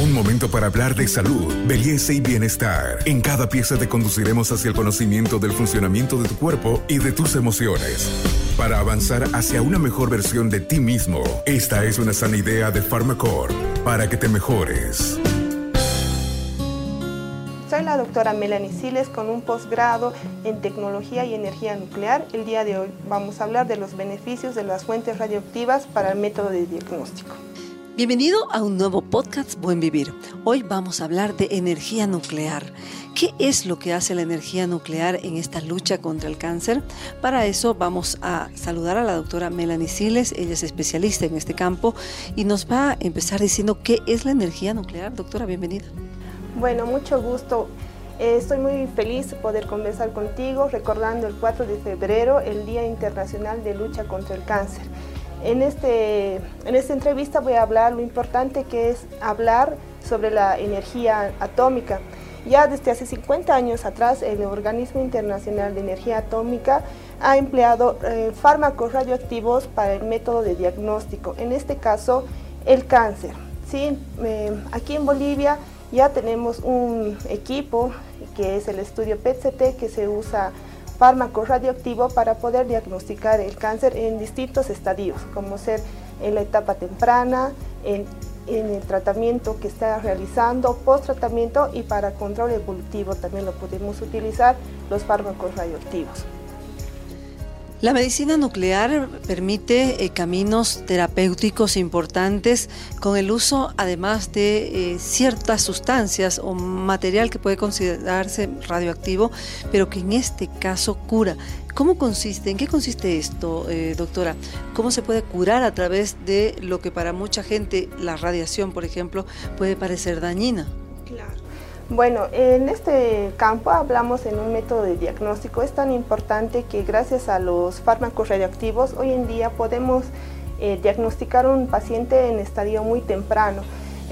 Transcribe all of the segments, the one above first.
Un momento para hablar de salud, belleza y bienestar. En cada pieza te conduciremos hacia el conocimiento del funcionamiento de tu cuerpo y de tus emociones. Para avanzar hacia una mejor versión de ti mismo, esta es una sana idea de Pharmacore para que te mejores. Soy la doctora Melanie Siles con un posgrado en tecnología y energía nuclear. El día de hoy vamos a hablar de los beneficios de las fuentes radioactivas para el método de diagnóstico. Bienvenido a un nuevo podcast Buen Vivir. Hoy vamos a hablar de energía nuclear. ¿Qué es lo que hace la energía nuclear en esta lucha contra el cáncer? Para eso vamos a saludar a la doctora Melanie Siles, ella es especialista en este campo y nos va a empezar diciendo qué es la energía nuclear. Doctora, bienvenida. Bueno, mucho gusto. Eh, estoy muy feliz de poder conversar contigo recordando el 4 de febrero, el Día Internacional de Lucha contra el Cáncer. En, este, en esta entrevista voy a hablar lo importante que es hablar sobre la energía atómica. Ya desde hace 50 años atrás, el Organismo Internacional de Energía Atómica ha empleado eh, fármacos radioactivos para el método de diagnóstico, en este caso el cáncer. ¿sí? Eh, aquí en Bolivia ya tenemos un equipo que es el estudio PET-CT que se usa fármaco radioactivo para poder diagnosticar el cáncer en distintos estadios, como ser en la etapa temprana, en, el tratamiento que está realizando, post-tratamiento y para control evolutivo también lo podemos utilizar los fármacos radioactivos. La medicina nuclear permite eh, caminos terapéuticos importantes con el uso además de eh, ciertas sustancias o material que puede considerarse radioactivo, pero que en este caso cura. ¿Cómo consiste? ¿En qué consiste esto, eh, doctora? ¿Cómo se puede curar a través de lo que para mucha gente, la radiación, por ejemplo, puede parecer dañina? Bueno, en este campo hablamos en un método de diagnóstico. Es tan importante que gracias a los fármacos radioactivos hoy en día podemos eh, diagnosticar un paciente en estadio muy temprano.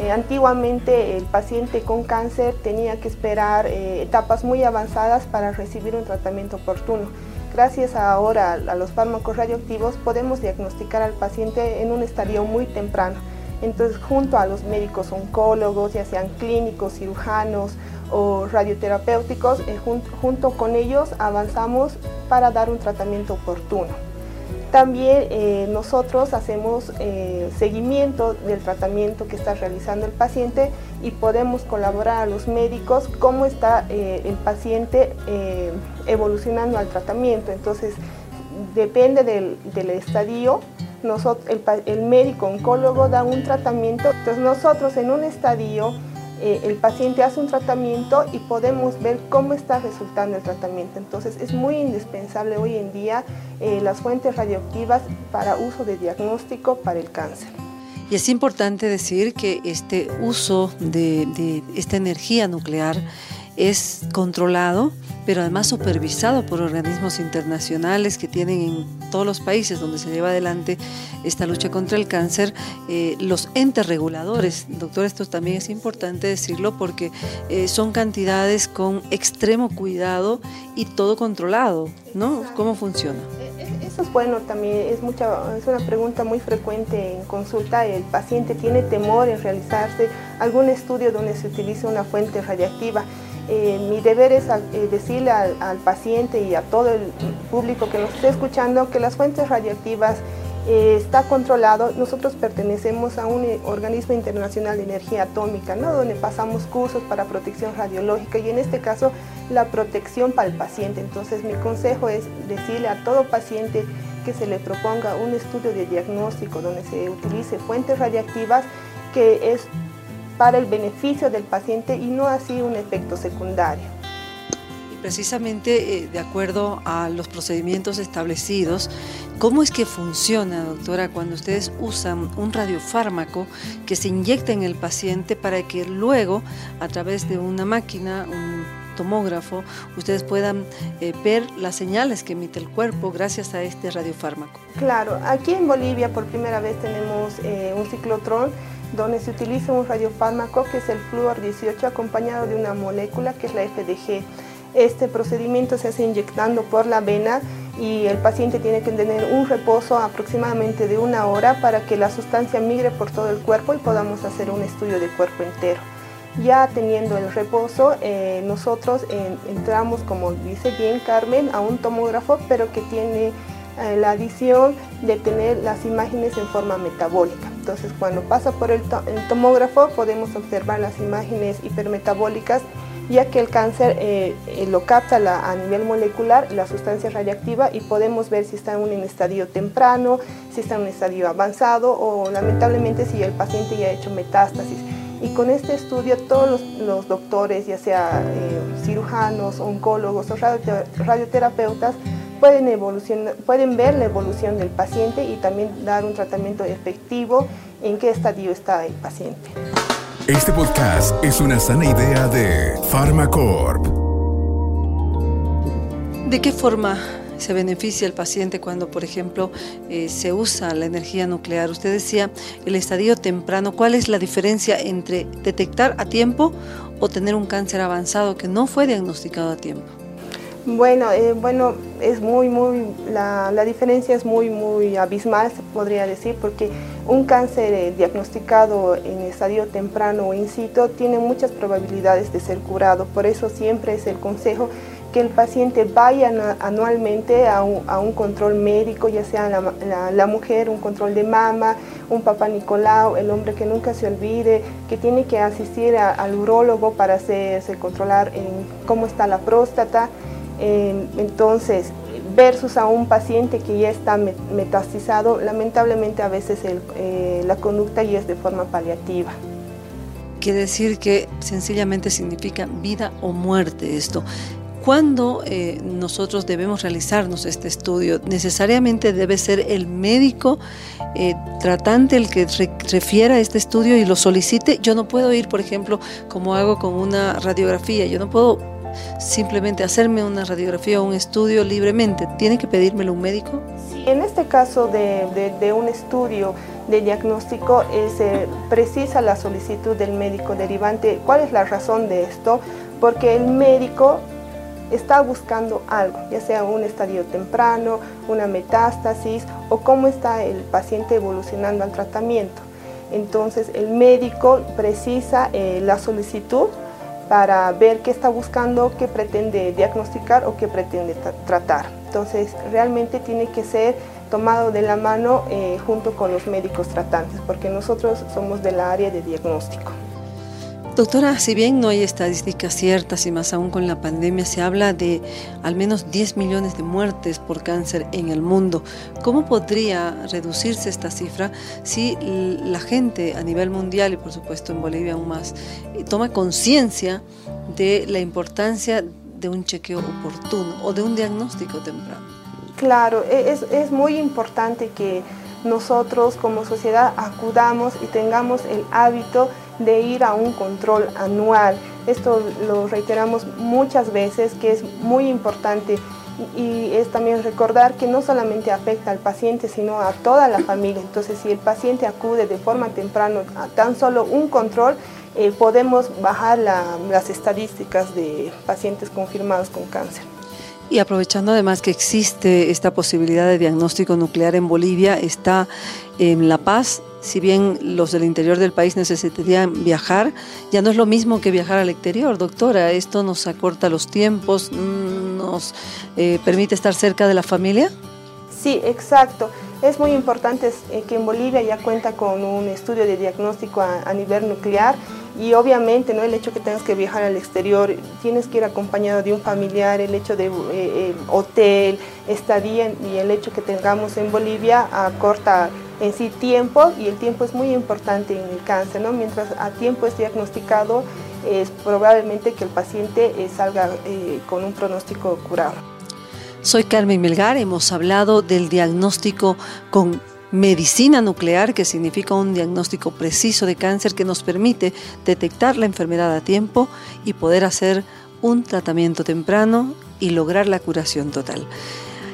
Eh, antiguamente el paciente con cáncer tenía que esperar eh, etapas muy avanzadas para recibir un tratamiento oportuno. Gracias ahora a los fármacos radioactivos podemos diagnosticar al paciente en un estadio muy temprano. Entonces, junto a los médicos oncólogos, ya sean clínicos, cirujanos o radioterapéuticos, eh, junto con ellos avanzamos para dar un tratamiento oportuno. También eh, nosotros hacemos eh, seguimiento del tratamiento que está realizando el paciente y podemos colaborar a los médicos cómo está el paciente evolucionando al tratamiento. Entonces, depende del, del estadio nosotros, el, médico oncólogo da un tratamiento, entonces nosotros en un estadio eh, el paciente hace un tratamiento y podemos ver cómo está resultando el tratamiento. Entonces es muy indispensable hoy en día eh, las fuentes radioactivas para uso de diagnóstico para el cáncer. Y es importante decir que este uso de, de esta energía nuclear es controlado, pero además supervisado por organismos internacionales que tienen en todos los países donde se lleva adelante esta lucha contra el cáncer, eh, los entes reguladores. Doctor, esto también es importante decirlo porque eh, son cantidades con extremo cuidado y todo controlado, ¿no? ¿Cómo funciona? E, e, eso es bueno también, es, mucha, es una pregunta muy frecuente en consulta. El paciente tiene temor en realizarse algún estudio donde se utilice una fuente radiactiva. Eh, mi deber es eh, decirle al, paciente y a todo el público que nos esté escuchando que las fuentes radioactivas eh, está controlado. Nosotros pertenecemos a un organismo internacional de energía atómica, ¿no? donde pasamos cursos para protección radiológica y en este caso la protección para el paciente. Entonces mi consejo es decirle a todo paciente que se le proponga un estudio de diagnóstico donde se utilice fuentes radiactivas que es para el beneficio del paciente y no así un efecto secundario. Y precisamente eh, de acuerdo a los procedimientos establecidos, ¿cómo es que funciona, doctora, cuando ustedes usan un radiofármaco que se inyecta en el paciente para que luego, a través de una máquina, un tomógrafo, ustedes puedan eh, ver las señales que emite el cuerpo gracias a este radiofármaco? Claro, aquí en Bolivia por primera vez tenemos eh, un ciclotrón donde se utiliza un radiofármaco que es el fluor 18 acompañado de una molécula que es la FDG. Este procedimiento se hace inyectando por la vena y el paciente tiene que tener un reposo aproximadamente de una hora para que la sustancia migre por todo el cuerpo y podamos hacer un estudio de cuerpo entero. Ya teniendo el reposo, eh, nosotros entramos, como dice bien Carmen, a un tomógrafo, pero que tiene la adición de tener las imágenes en forma metabólica. Entonces, cuando pasa por el, tomógrafo, podemos observar las imágenes hipermetabólicas ya que el cáncer eh, lo capta a nivel molecular, la sustancia radiactiva, y podemos ver si está en un estadio temprano, si está en un estadio avanzado o lamentablemente si el paciente ya ha hecho metástasis. Y con este estudio todos los, doctores, ya sea eh, cirujanos, oncólogos o radioterapeutas, pueden, pueden ver la evolución del paciente y también dar un tratamiento efectivo en qué estadio está el paciente. Este podcast es una sana idea de Pharmacorp. ¿De qué forma se beneficia el paciente cuando, por ejemplo, eh, se usa la energía nuclear. Usted decía el estadio temprano. ¿Cuál es la diferencia entre detectar a tiempo o tener un cáncer avanzado que no fue diagnosticado a tiempo? Bueno, eh, bueno, es muy, muy, la, la, diferencia es muy, muy abismal, se podría decir, porque un cáncer eh, diagnosticado en estadio temprano o in situ tiene muchas probabilidades de ser curado. Por eso siempre es el consejo que el paciente vaya anualmente a un, control médico, ya sea la, mujer, un control de mama, un papá Nicolau, el hombre que nunca se olvide, que tiene que asistir al urólogo para hacerse controlar cómo está la próstata. Entonces, versus a un paciente que ya está metastizado, lamentablemente a veces eh, la conducta ya es de forma paliativa. Quiere decir que sencillamente significa vida o muerte esto. ¿Cuándo eh, nosotros debemos realizarnos este estudio? Necesariamente debe ser el médico eh, tratante el que refiera este estudio y lo solicite. Yo no puedo ir, por ejemplo, como hago con una radiografía, yo no puedo simplemente hacerme una radiografía o un estudio libremente. ¿Tiene que pedírmelo un médico? En este caso de, un estudio de diagnóstico se precisa la solicitud del médico derivante. ¿Cuál es la razón de esto? Porque el médico está buscando algo, ya sea un estadio temprano, una metástasis o cómo está el paciente evolucionando al tratamiento. Entonces el médico precisa eh, la solicitud para ver qué está buscando, qué pretende diagnosticar o qué pretende tratar. Entonces realmente tiene que ser tomado de la mano eh, junto con los médicos tratantes, porque nosotros somos de la área de diagnóstico. Doctora, si bien no hay estadísticas ciertas y más aún con la pandemia, se habla de al menos 10 millones de muertes por cáncer en el mundo. ¿Cómo podría reducirse esta cifra si la gente a nivel mundial y por supuesto en Bolivia aún más eh, toma conciencia de la importancia de un chequeo oportuno o de un diagnóstico temprano? Claro, e-, es, es muy importante que nosotros como sociedad acudamos y tengamos el hábito de ir a un control anual. Esto lo reiteramos muchas veces que es muy importante y es también recordar que no solamente afecta al paciente, sino a toda la familia. Entonces, si el paciente acude de forma temprana a tan solo un control, eh, podemos bajar las estadísticas de pacientes confirmados con cáncer. Y aprovechando además que existe esta posibilidad de diagnóstico nuclear en Bolivia, está en La Paz, si bien los del interior del país necesitarían viajar, ya no es lo mismo que viajar al exterior, doctora. Esto nos acorta los tiempos, nos eh, permite estar cerca de la familia. Sí, exacto. Es muy importante eh, que en Bolivia ya cuenta con un estudio de diagnóstico a, nivel nuclear y obviamente no el hecho que tengas que viajar al exterior, tienes que ir acompañado de un familiar, el hecho de eh, eh, hotel, estadía y el hecho que tengamos en Bolivia acorta en sí tiempo y el tiempo es muy importante en el cáncer, ¿no? Mientras a tiempo es diagnosticado, es probablemente que el paciente salga con un pronóstico curado. Soy Carmen Melgar, hemos hablado del diagnóstico con medicina nuclear, que significa un diagnóstico preciso de cáncer que nos permite detectar la enfermedad a tiempo y poder hacer un tratamiento temprano y lograr la curación total.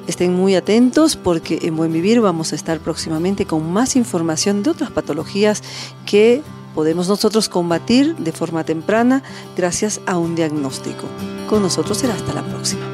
Estén muy atentos porque en Buen Vivir vamos a estar próximamente con más información de otras patologías que podemos nosotros combatir de forma temprana gracias a un diagnóstico. Con nosotros será hasta la próxima.